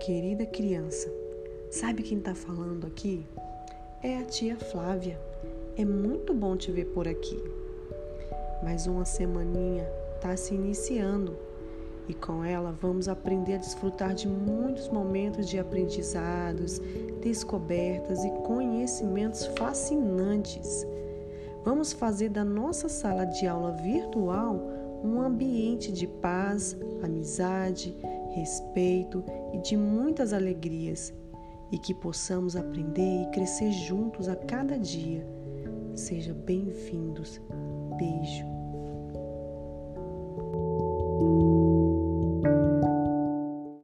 Querida criança, sabe quem está falando aqui? É a tia Flávia. É muito bom te ver por aqui. Mais uma semaninha está se iniciando e com ela vamos aprender a desfrutar de muitos momentos de aprendizados, descobertas e conhecimentos fascinantes. Vamos fazer da nossa sala de aula virtual um ambiente de paz, amizade, respeito e de muitas alegrias, e que possamos aprender e crescer juntos a cada dia. Sejam bem-vindos. Beijo.